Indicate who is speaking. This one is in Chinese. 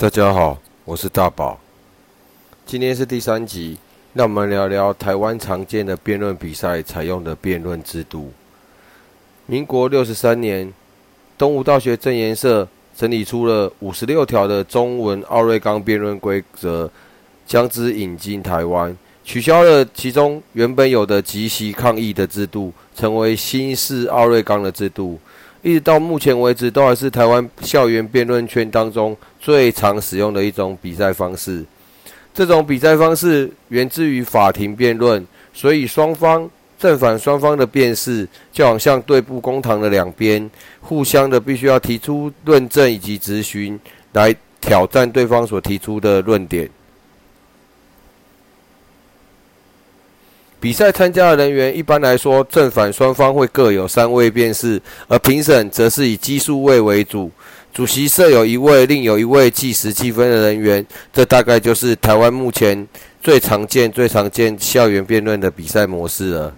Speaker 1: 大家好，我是大宝。今天是第三集，让我们聊聊台湾常见的辩论比赛采用的辩论制度。民国六十三年，东吴大学证严社整理出了五十六条的中文奥瑞冈辩论规则，将之引进台湾，取消了其中原本有的即席抗议的制度，成为新式奥瑞冈的制度。一直到目前为止，都还是台湾校园辩论圈当中最常使用的一种比赛方式。这种比赛方式源自于法庭辩论，所以双方正反双方的辩士就好像对簿公堂的两边，互相的必须要提出论证以及质询，来挑战对方所提出的论点。比赛参加的人员一般来说，正反双方会各有三位辩士，而评审则是以奇数位为主。主席设有一位，另有一位计时计分的人员。这大概就是台湾目前最常见、最常见校园辩论的比赛模式了。